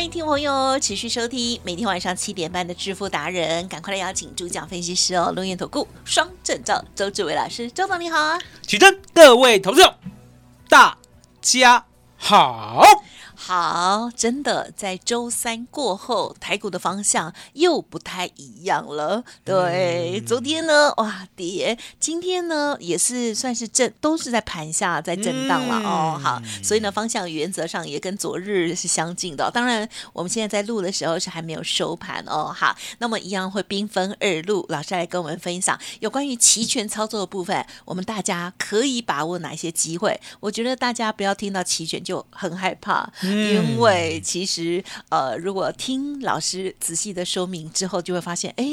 欢迎听众朋友持续收听每天晚上七点半的致富达人，赶快来邀请主讲分析师哦，龙岩投顾双证照周志伟老师，周总你好啊！起真，各位投资者，大家好。好，真的在周三过后，台股的方向又不太一样了。对，昨天呢，哇跌，今天呢也是算是震，都是在盘下在震荡了哦。好，所以呢方向原则上也跟昨日是相近的。当然，我们现在在录的时候是还没有收盘哦。好，那么一样会兵分二路，老师来跟我们分享有关于期权操作的部分，我们大家可以把握哪些机会？我觉得大家不要听到期权就很害怕。因为其实呃，如果听老师仔细的说明之后，就会发现，哎，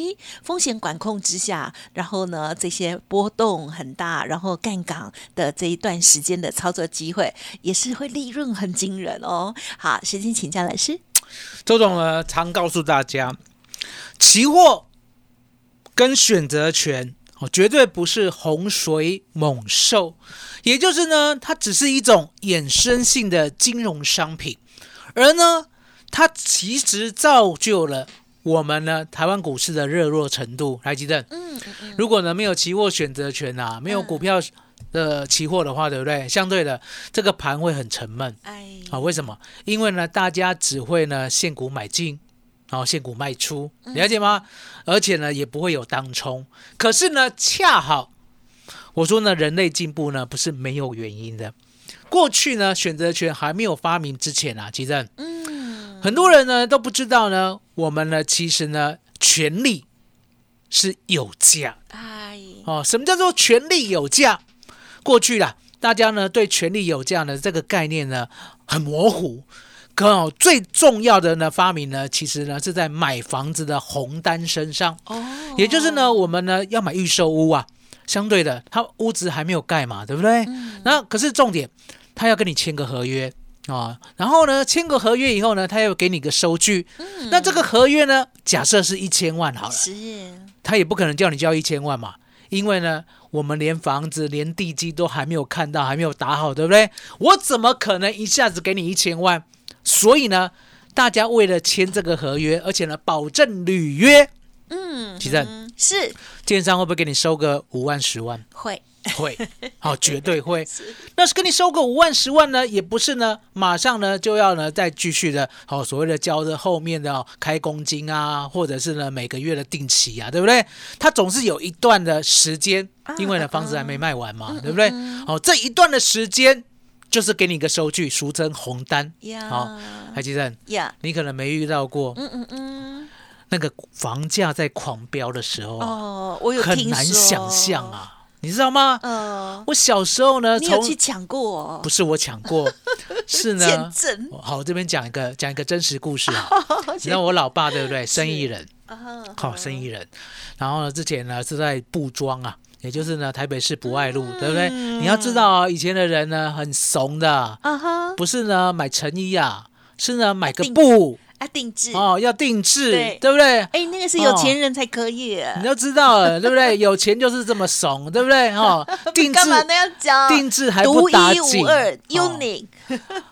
风险管控之下，然后呢，这些波动很大，然后干港的这一段时间的操作机会，也是会利润很惊人哦。好，时间请教老师。周总呢，常告诉大家，期货跟选择权哦，绝对不是洪水猛兽，也就是呢，它只是一种衍生性的金融商品。而呢，它其实造就了我们呢台湾股市的热络程度。来，吉正，嗯嗯，如果呢没有期货选择权啊，没有股票的期货的话，对不对？相对的，这个盘会很沉闷。哎，啊，为什么？因为呢，大家只会呢现股买进，然后现股卖出，了解吗？而且呢，也不会有当冲。可是呢，恰好我说呢，人类进步呢不是没有原因的。过去呢，选择权还没有发明之前啊，其实，嗯，很多人呢都不知道呢，我们呢其实呢，权利是有价，哎，哦，什么叫做权利有价？过去啦，大家呢对权利有价呢这个概念呢很模糊。可最重要的呢发明呢，其实呢是在买房子的红单身上，哦，也就是呢我们呢要买预售屋啊。相对的，他屋子还没有盖嘛，对不对？那可是重点，他要跟你签个合约啊，然后呢，签个合约以后呢，他要给你个收据。那这个合约呢，假设是一千万好了，他也不可能叫你交一千万嘛，因为呢，我们连房子、连地基都还没有看到，还没有打好，对不对？我怎么可能一下子给你一千万？所以呢，大家为了签这个合约，而且呢，保证履约。嗯，其实是建商会不会给你收个五万十万？会会，好，绝对会。那是跟你收个五万十万呢，也不是呢，马上呢就要呢再继续的，好所谓的交的后面的开工金啊，或者是呢每个月的定期啊，对不对？它总是有一段的时间，因为呢房子还没卖完嘛，对不对？好，这一段的时间就是给你一个收据，俗称红单。好，海基生，你可能没遇到过。嗯嗯嗯。那个房价在狂飙的时候哦，我有很难想象啊，你知道吗？嗯，我小时候呢，你有去抢过？不是我抢过，是呢。好，我这边讲一个讲一个真实故事啊。你知道我老爸对不对？生意人，好，生意人。然后呢，之前呢是在布庄啊，也就是呢台北市博爱路，对不对？你要知道啊，以前的人呢很怂的，啊哈，不是呢买成衣啊，是呢买个布。要定制哦，要定制，对不对？哎，那个是有钱人才可以，你都知道了，对不对？有钱就是这么怂，对不对？哦，定制都要讲定制还不打紧，unique，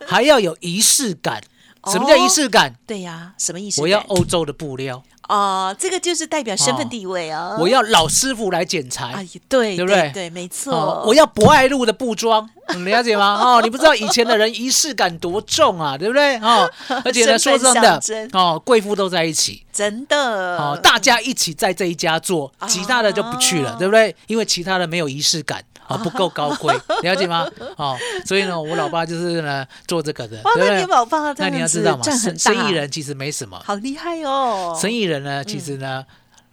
还要有仪式感。什么叫仪式感？对呀，什么意思？我要欧洲的布料。哦，这个就是代表身份地位啊！我要老师傅来剪裁，哎，对，对不对？对，没错。我要博爱路的布庄，你 了解吗？哦，你不知道以前的人仪式感多重啊，对不对？哦，而且呢，说真的，哦，贵妇都在一起，真的，哦，大家一起在这一家做，其他的就不去了，对不对？因为其他的没有仪式感。啊，不够高贵，了解吗？哦，所以呢，我老爸就是呢做这个的，对不对？你老爸那你要知道嘛，生生意人其实没什么，好厉害哦，生意人呢，其实呢，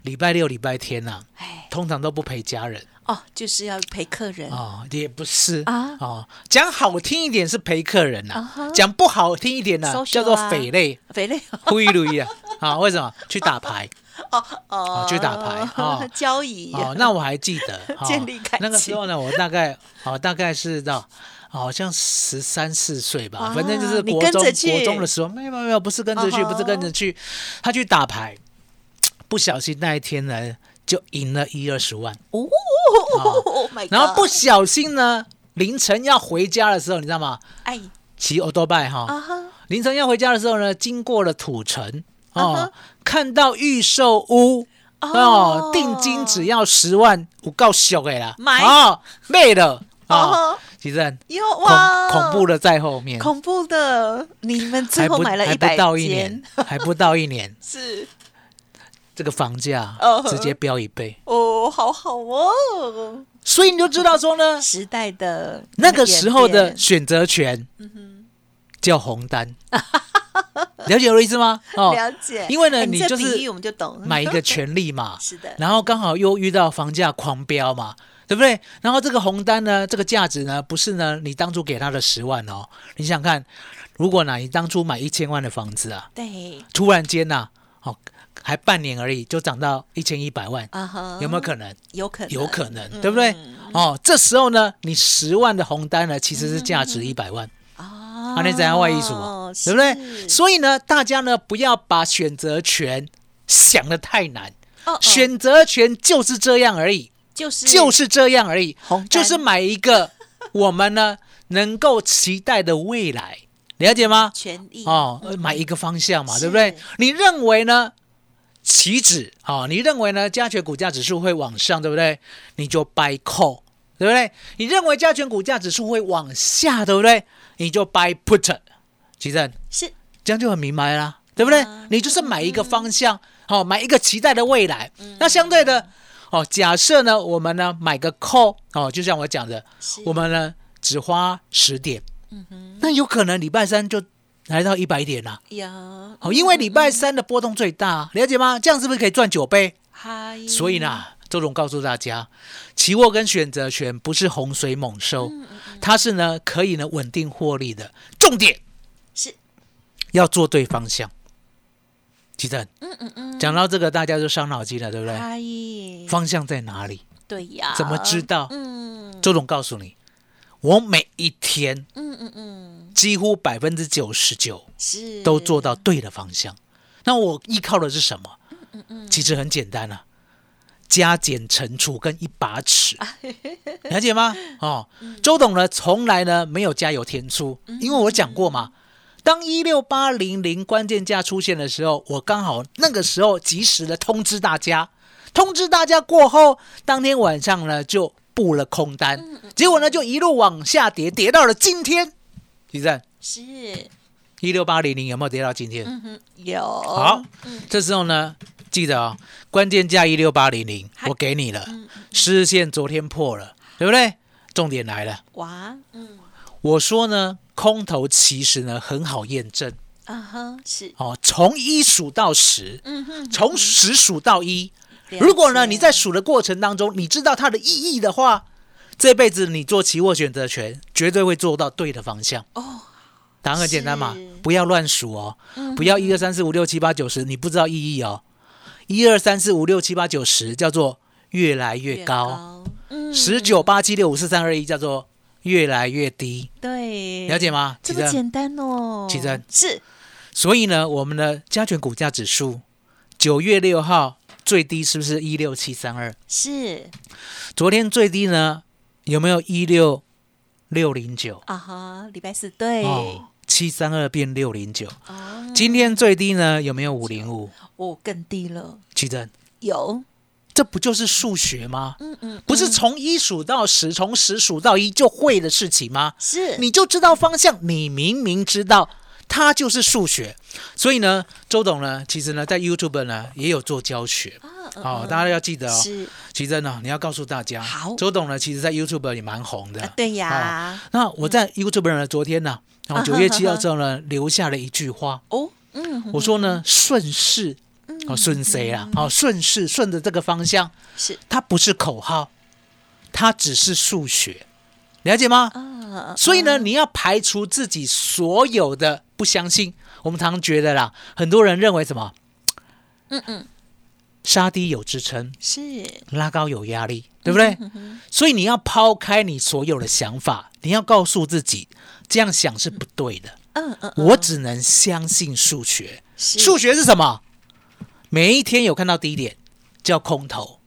礼拜六、礼拜天呐，哎。通常都不陪家人哦，就是要陪客人。哦，也不是啊？哦，讲好听一点是陪客人呐讲不好听一点呢叫做啊匪类。肥类。灰驴啊，啊，为什么？去打牌？哦哦去打牌哦。交易。哦，那我还记得，哦建立感情。那个时候呢，我大概哦，大概是到好像十三四岁吧，哇反正就是你国中国中的时候，没有没有不是跟着去，不是跟着去，他去打牌，不小心那一天呢就赢了一二十万，哦，Oh 然后不小心呢凌晨要回家的时候，你知道吗？哎。骑欧多拜哈，凌晨要回家的时候呢，经过了土城哦，看到预售屋哦，定金只要十万，我够俗的啦，买。哦，卖了。啊，哦，其实有恐哇，恐怖的在后面，恐怖的，你们最后买了一百不到一年，，还不到一年，是这个房价哦。直接飙一倍，哦，好好哦，所以你就知道说呢，时代的那个时候的选择权叫红单，了解我的意思吗？哦，了解，因为呢你就是比喻我们就懂，买一个权利嘛，是的，然后刚好又遇到房价狂飙嘛，对不对？然后这个红单呢，这个价值呢，不是呢你当初给他的十万哦，你想想看，如果呢你当初买一千万的房子啊，对。突然间呐、哦，还半年而已就涨到一千一百万，啊哈，有没有可能？有可能，有可能，对不对？哦，这时候呢，你十万的红单呢，其实是价值一百万。啊啊，那怎样外艺术嘛，对不对？所以呢，大家呢不要把选择权想的太难，哦哦选择权就是这样而已。就是就是这样而已，就是买一个我们呢能够期待的未来，了解吗？权益哦，呃买一个方向嘛，是对不对？你认为呢？期指啊、哦，你认为呢？加权股价指数会往上，对不对？你就 buy call，对不对？你认为加权股价指数会往下，对不对？你就 buy put。其正是这样就很明白啦，对不对？啊你就是买一个方向，好、买一个期待的未来。那相对的，哦，假设呢，我们呢买个 call，哦，就像我讲的，我们呢只花十点，嗯哼那有可能礼拜三就来到一百点啦、呀，好，因为礼拜三的波动最大，了解吗？这样是不是可以赚九倍？嗨，所以呢，周总告诉大家，期货跟选择权不是洪水猛兽，它是呢可以呢稳定获利的。重点是要做对方向。其正，嗯嗯嗯，讲到这个，大家就伤脑筋了，对不对？嗨，方向在哪里？对呀，怎么知道？嗯周总告诉你，我每一天嗯嗯嗯，几乎百分之九十九是。都做到对的方向。那我依靠的是什么？嗯其实很简单啊，加减乘除跟一把尺，啊。了解吗？哦，嗯。周董呢从来呢没有加油添醋，因为我讲过嘛，当一六八零零关键价出现的时候，我刚好那个时候及时的通知大家，通知大家过后，当天晚上呢就布了空单，嗯。结果呢就一路往下跌，跌到了今天。李正，是，一六八零零有没有跌到今天？嗯哼，有。好，这时候呢，记得哦，关键价一六八零零，我给你了，嗯视线昨天破了，对不对？重点来了，哇，嗯。我说呢，空头其实呢很好验证啊哼，是，哦，从一数到十，嗯哼，从十数到一。如果呢你在数的过程当中，你知道它的意义的话，这辈子你做期货选择权绝对会做到对的方向。哦，答案很简单嘛，不要乱数哦，嗯不要一二三四五六七八九十，你不知道意义哦。一二三四五六七八九十叫做越来越高，，嗯。十九八七六五四三二一叫做越来越低，对，了解吗？这其实么简单哦，其实是。所以呢，我们的加权股价指数九月六号最低是不是一六七三二？是。昨天最低呢有没有一六六零九？啊哈，礼拜四对，哦，七三二变六零九。哦，今天最低呢有没有五零五？哦更低了，奇珍，有，这不就是数学吗？嗯嗯，不是从一数到十，从十数到一就会的事情吗？是你就知道方向，你明明知道它就是数学。所以呢，周董呢，其实呢，在 YouTube 呢也有做教学。哦，大家要记得哦。是。奇珍呢，你要告诉大家，好。周董呢，其实在 YouTube 也蛮红的。啊对呀，那我在 YouTube 呢，昨天呢，然后九月七号之后呢，留下了一句话，哦，嗯，我说呢，顺势，哦，顺谁啊？好，顺势，顺着这个方向，是。它不是口号，它只是数学，了解吗？嗯，所以呢，你要排除自己所有的不相信。我们常常觉得啦，很多人认为什么？嗯嗯，杀低有支撑，是拉高有压力，对不对？所以你要抛开你所有的想法，你要告诉自己，这样想是不对的。嗯嗯，我只能相信数学。数学是什么？每一天有看到低点叫空头，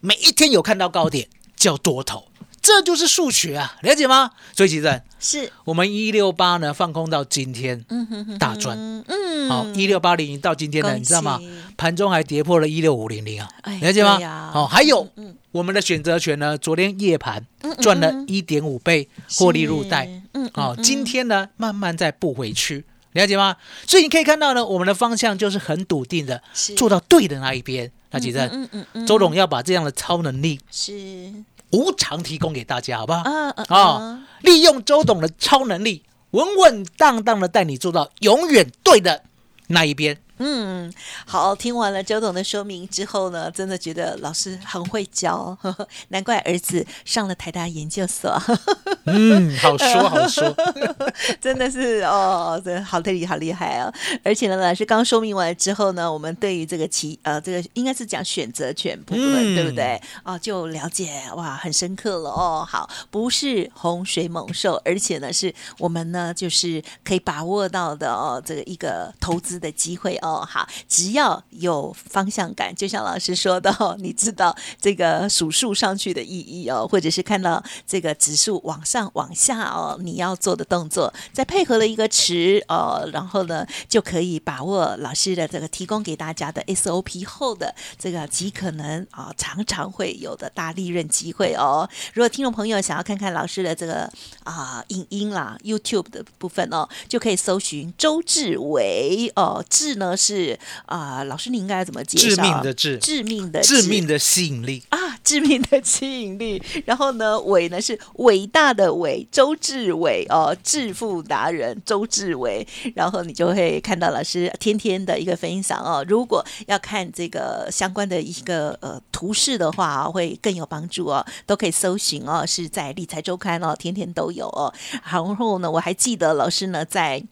每一天有看到高点叫多头，这就是数学啊，了解吗？所以其实是，我们一六八呢放空到今天嗯哼哼，大赚，嗯，好一六八零到今天呢，你知道吗？喜？盘中还跌破了一六五零零啊哎，了解吗？好，还有嗯我们的选择权呢，昨天夜盘嗯赚了一点五倍获利入袋，是，嗯，哦，嗯。今天呢慢慢再补回去，了解吗？所以你可以看到呢，我们的方向就是很笃定的做到对的那一边。那其实嗯嗯嗯，周董要把这样的超能力是无偿提供给大家，好不好？啊啊啊，利用周董的超能力，稳稳当当的带你做到永远对的那一边。嗯，好，听完了周董的说明之后呢，真的觉得老师很会教，呵 呵难怪儿子上了台大研究所，嗯，好说好说。真的是哦，真的好厉害，好厉害哦！而且呢，老师刚说明完之后呢，我们对于这个其呃，这个应该是讲选择权部分，嗯对不对？哦，就了解哇，很深刻了哦。好，不是洪水猛兽，而且呢，是我们呢，就是可以把握到的哦，这个一个投资的机会哦。哦好，只要有方向感，就像老师说的哦，你知道这个数数上去的意义哦，或者是看到这个指数往上往下哦，你要做的动作，再配合了一个词哦，然后呢就可以把握老师的这个提供给大家的 SOP 后的这个极可能啊、常常会有的大利润机会哦。如果听众朋友想要看看老师的这个啊、影音啦，YouTube 的部分哦，就可以搜寻周志伟哦，志呢是啊、老师你应该怎么介绍？致命的致致命的致命的吸引力。啊，致命的吸引力。然后呢，伟呢是伟大的伟，周志伟哦，致富达人周志伟。然后你就会看到老师天天的一个分享哦。如果要看这个相关的一个呃图示的话啊，会更有帮助哦，都可以搜寻哦，是在理财周刊哦，天天都有哦。然后呢，我还记得老师呢在。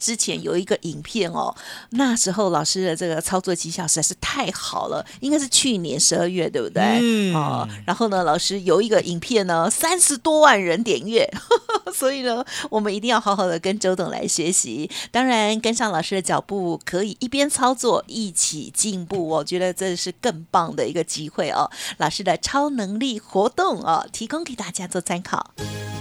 之前有一个影片哦，那时候老师的这个操作绩效实在是太好了，应该是去年十二月，对不对？嗯哦，然后呢，老师有一个影片呢，三十多万人点阅，所以呢，我们一定要好好的跟周董来学习。当然，跟上老师的脚步，可以一边操作一起进步，我觉得这是更棒的一个机会哦。老师的超能力活动哦，提供给大家做参考。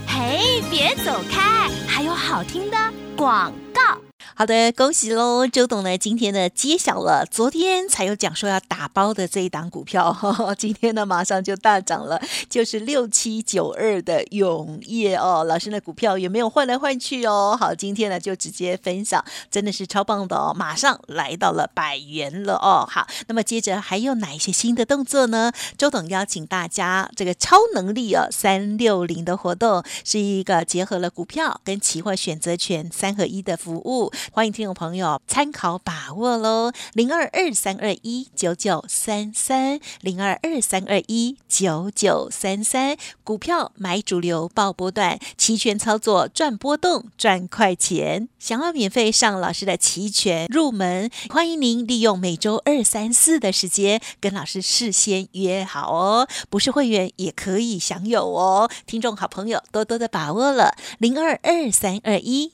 嘿，别走开，还有好听的广告。好的，恭喜喽！周董呢，今天呢揭晓了，昨天才有讲说要打包的这一档股票，呵 呵今天呢马上就大涨了，就是六七九二的永业哦。老师的股票也没有换来换去哦。好，今天呢就直接分享，真的是超棒的哦，马上来到了百元了哦。好，那么接着还有哪一些新的动作呢？周董邀请大家这个超能力哦三六零的活动，是一个结合了股票跟期货选择权三合一的服务。欢迎听众朋友参考把握喽，零二二三二一九九三三，零二二三二一九九三三，股票买主流，报波段，期权操作赚波动，赚快钱。想要免费上老师的期权入门，欢迎您利用每周二、三、四的时间跟老师事先约好哦，不是会员也可以享有哦。听众好朋友多多的把握了，零二二三二一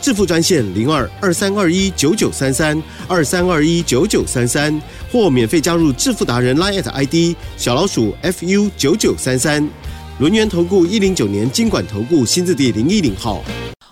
致富专线零二二三二一九九三三二三二一九九三三，或免费加入致富达人 Line at ID 小老鼠 fu 九九三三。轮源投顾一零九年经管投顾新字第零一零号。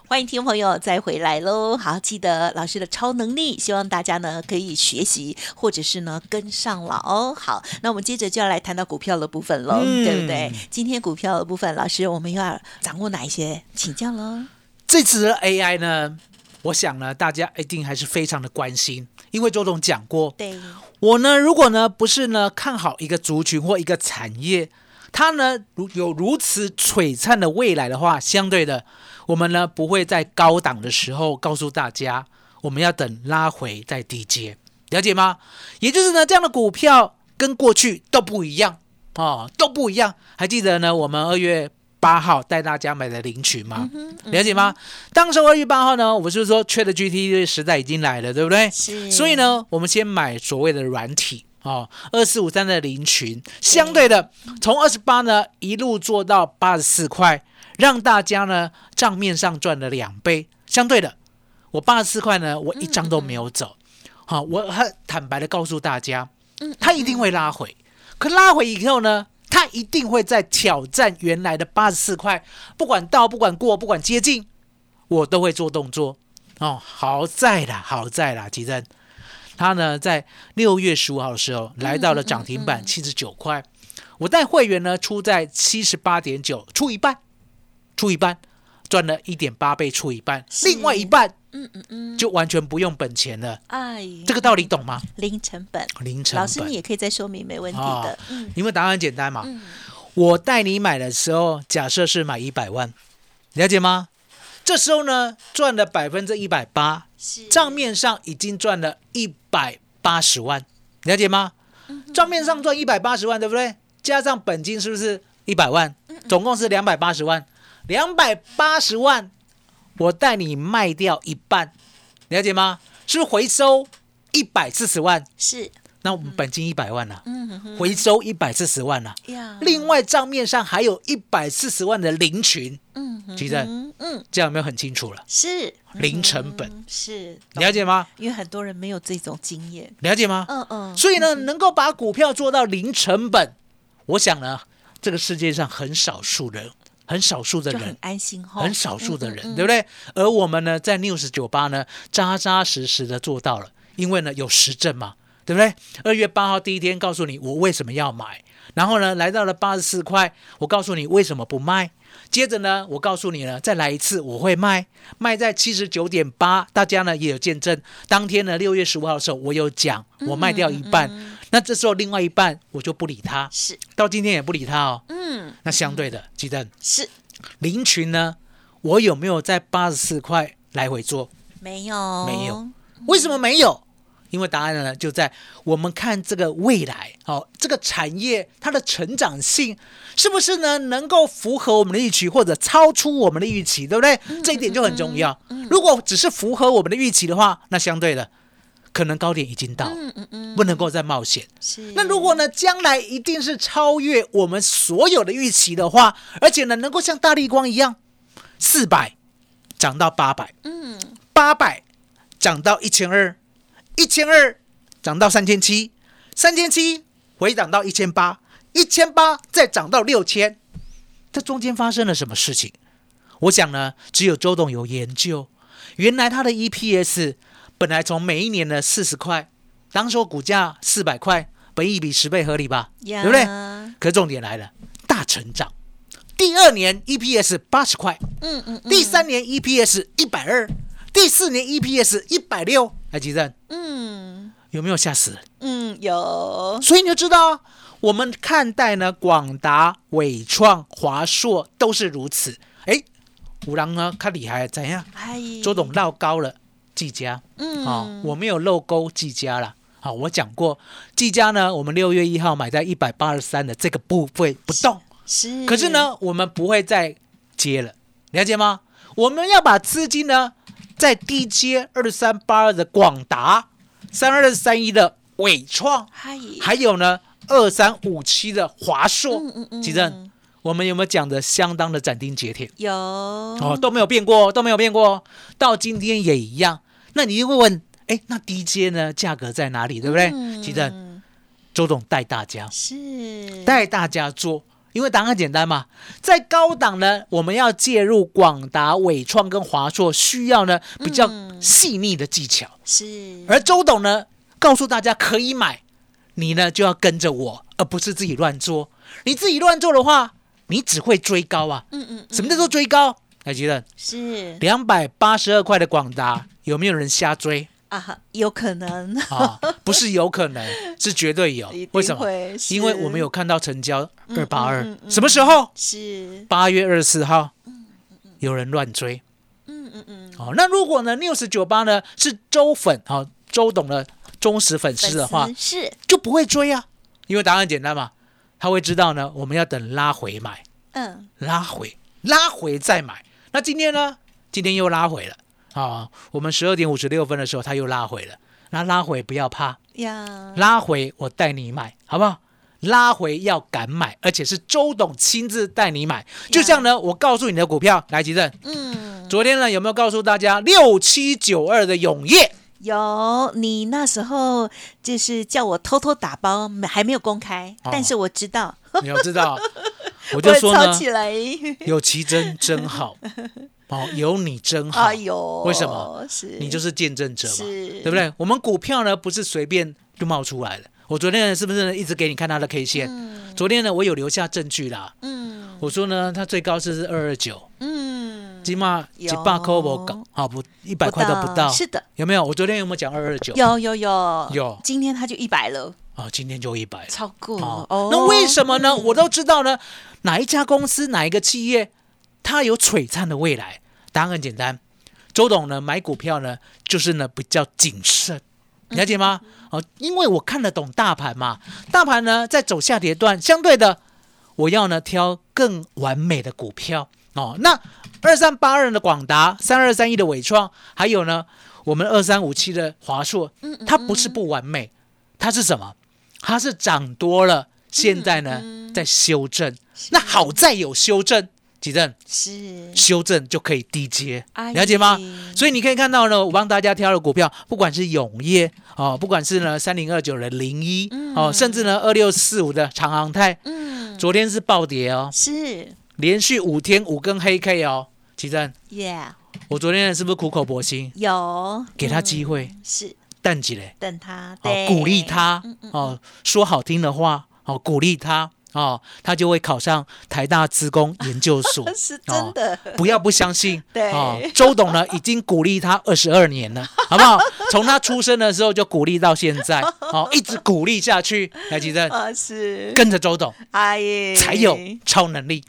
欢迎听众朋友再回来喽！好，记得老师的超能力，希望大家呢可以学习，或者是呢跟上了哦。好，那我们接着就要来谈到股票的部分喽，嗯对不对？今天股票的部分，老师我们又要掌握哪一些？请教喽。这次的 AI 呢，我想呢，大家一定还是非常的关心，因为周总讲过，对，我呢，如果呢不是呢看好一个族群或一个产业，它呢如有如此璀璨的未来的话，相对的，我们呢不会在高档的时候告诉大家，我们要等拉回再低接，了解吗？也就是呢，这样的股票跟过去都不一样哦，都不一样。还记得呢，我们二月八号带大家买的零群吗？了解吗？当时二月八号呢，我们是说 GT 的时代已经来了，对不对？是所以呢，我们先买所谓的软体哦，二四五三的零群，相对的从二十八呢一路做到八十四块，让大家呢账面上赚了两倍。相对的，我八十四块呢，我一张都没有走。好、我很坦白的告诉大家，它一定会拉回，可拉回以后呢？它一定会在挑战原来的八十四块，不管到，不管过，不管接近，我都会做动作。哦，好在啦，好在啦，吉珍，他呢在六月十五号的时候来到了涨停板七十九块，我带会员呢出在七十八点九，出一半，出一半，赚了一点八倍，出一半，另外一半嗯嗯嗯，就完全不用本钱了。哎，这个道理懂吗？零成本，零成本老师你，也可以再说明，没问题哦的。嗯因为答案很简单嘛。嗯，我带你买的时候，假设是买一百万，了解吗？这时候呢，赚了百分之一百八，是账面上已经赚了一百八十万，了解吗？账面上赚一百八十万，对不对？加上本金是不是一百万？总共是两百八十万。两百八十万，我带你卖掉一半，了解吗？是回收一百四十万？是，那我们本金一百万了、嗯回收一百四十万了、呀，另外账面上还有一百四十万的零群，嗯哼其实嗯这样有没有很清楚了？是零成本嗯是了解吗？因为很多人没有这种经验。了解吗？嗯嗯，所以呢，能够把股票做到零成本，我想呢，这个世界上很少数人，很少数的人很人，安心哈，很少数的人，嗯嗯嗯对不对？而我们呢，在 News 酒吧呢，扎扎实实的做到了，因为呢有实证嘛，对不对？二月八号第一天告诉你我为什么要买，然后呢来到了八十四块，我告诉你为什么不卖。接着呢，我告诉你了，再来一次我会卖，卖在七十九点八，大家呢也有见证。当天呢，六月十五号的时候，我有讲，我卖掉一半，那这时候另外一半我就不理他，是，到今天也不理他哦。嗯，那相对的，鸡蛋是林群呢，我有没有在八十四块来回做？没有，没有，为什么没有？因为答案呢就在我们看这个未来，哦，这个产业它的成长性是不是呢能够符合我们的预期，或者超出我们的预期，对不对？这一点就很重要。如果只是符合我们的预期的话，那相对的可能高点已经到，嗯嗯嗯，不能够再冒险。是。那如果呢，将来一定是超越我们所有的预期的话，而且呢，能够像大力光一样，四百涨到八百，嗯，八百涨到一千二，一千二涨到三千七，三千七回涨到一千八，一千八再涨到六千，这中间发生了什么事情？我想呢，只有周董有研究。原来他的 EPS 本来从每一年的四十块，当时股价四百块，本一比十倍合理吧？呀对不对？可重点来了，大成长。第二年 EPS 八十块，嗯嗯嗯，第三年 EPS 一百二，第四年 EPS 一百六，还记得嗯有没有吓死人？嗯有，所以你就知道，我们看待呢，广达、伟创、华硕都是如此。哎，五郎呢，看厉害，怎样？哎，周董绕高了，技嘉。嗯，哦，我没有漏钩技嘉了。好、我讲过，技嘉呢，我们六月一号买在一百八十三的这个部位不动，是，可是，呢，我们不会再接了，了解吗？我们要把资金呢，在低接二三八二的广达，三二三一的伟创，还有呢二三五七的华硕嗯嗯，嗯吉正，我们有没有讲的相当的斩钉截铁？有，哦，哦，都没有变过，都没有变过，到今天也一样。那你就会问，哎，那低阶呢？价格在哪里？对不对？嗯其实周董带大家是，带大家做，因为答案简单嘛，在高档呢，我们要介入广达、伟创跟华硕，需要呢比较细腻的技巧。是，而周董呢，告诉大家可以买，你呢就要跟着我，而不是自己乱做。你自己乱做的话，你只会追高啊。嗯嗯，什么叫做追高？还记得是两百八十二块的广达，有没有人瞎追啊，有可能，啊？不是有可能，是绝对有。为什么？因为我们有看到成交二八二什么时候？是，八月二十四号，有人乱追。嗯嗯嗯，哦，那如果呢，news 九八呢是周粉，哦，周董的忠实粉丝的话是，就不会追啊，因为答案简单嘛，他会知道呢，我们要等拉回买，嗯，拉回，拉回再买。那今天呢？今天又拉回了啊！我们十二点五十六分的时候，他又拉回了。那拉回不要怕，呀，拉回我带你买，好不好？拉回要敢买，而且是周董亲自带你买。就像呢，我告诉你的股票，来吉正，嗯，昨天呢有没有告诉大家六七九二的永业？有，你那时候就是叫我偷偷打包，没还没有公开，哦但是我知道，你要知道，我 我就说呢，起来，有奇珍真好，哦，有你真好哎，呦，为什么？是你就是见证者嘛，是对不对？我们股票呢不是随便就冒出来的。我昨天呢是不是呢一直给你看它的 K 线？昨天呢我有留下证据啦。嗯我说呢它最高是二二九，嗯，起码几百块我搞，好不一百块都不到，是的，有没有？我昨天有没有讲二二九？有有有有今天它就一百了，啊，今天就一百了。超过哦。那为什么呢？我都知道呢，哪一家公司、哪一个企业，它有璀璨的未来？答案很简单，周董呢买股票呢，就是呢比较谨慎，了解吗？哦，因为我看得懂大盘嘛，大盘呢在走下跌段，相对的，我要呢挑更完美的股票哦。那二三八二的广达，三二三一的伟创，还有呢我们二三五七的华硕，它不是不完美，它是什么？它是涨多了，现在呢、在修正。那好在有修正，几正是。修正就可以低接，哎了解吗？所以你可以看到呢，我帮大家挑的股票，不管是永业哦，不管是呢三零二九的零一哦，甚至呢二六四五的长航泰，嗯。昨天是暴跌哦，是。连续五天五根黑 K 哦。奇正，，Yeah，我昨天是不是苦口婆心，有。给他机会，是。淡季嘞？等他，哦对，，鼓励他。哦，说好听的话哦，鼓励他哦，他就会考上台大资工研究所 是真的，不要不相信，对哦，周董呢已经鼓励他二十二年了，好不好？从他出生的时候就鼓励到现在，哦，一直鼓励下去，来吉正啊是，跟着周董哎耶，才有超能力。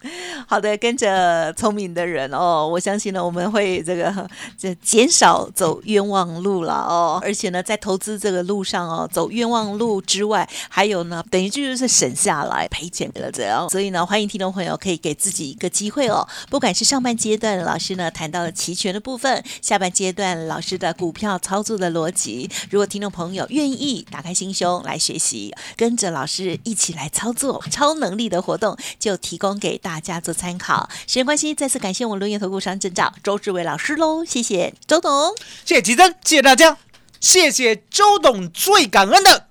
好的，跟着聪明的人哦，我相信呢，我们会这个这减少走冤枉路了哦，而且呢，在投资这个路上哦，走冤枉路之外，还有呢，等于就是省下来赔钱了这样，所以呢，欢迎听众朋友可以给自己一个机会哦，不管是上半阶段老师呢谈到了期权的部分，下半阶段老师的股票操作的逻辑，如果听众朋友愿意打开心胸来学习，跟着老师一起来操作超能力的活动，就提供给大家做参考。时间关系，再次感谢我们录音投顾商证照周志伟老师喽，谢谢周董。谢谢吉珍，谢谢大家，谢谢周董，最感恩的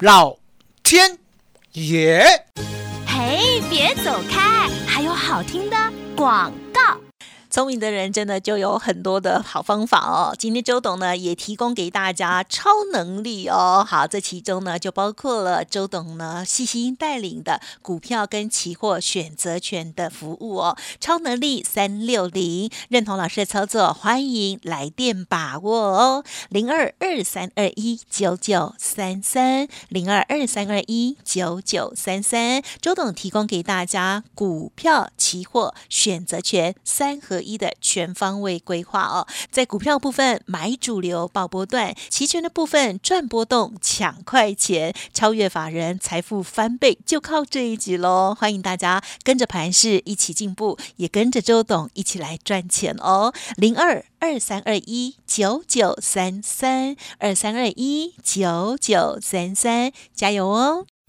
老天耶。嘿，别走开，还有好听的广告。聪明的人真的就有很多的好方法哦。今天周董呢也提供给大家超能力哦。好，这其中呢就包括了周董呢细心带领的股票跟期货选择权的服务哦。超能力三六零，认同老师的操作，欢迎来电把握哦。零二二三二一九九三三零二二三二一九九三三，周董提供给大家股票、期货、选择权三合一的全方位规划哦。在股票部分买主流报波段，期权的部分赚波动抢快钱，超越法人财富翻倍就靠这一集喽！欢迎大家跟着盘势一起进步，也跟着周董一起来赚钱哦。零二二三二一九九三三二三二一九九三三，加油哦！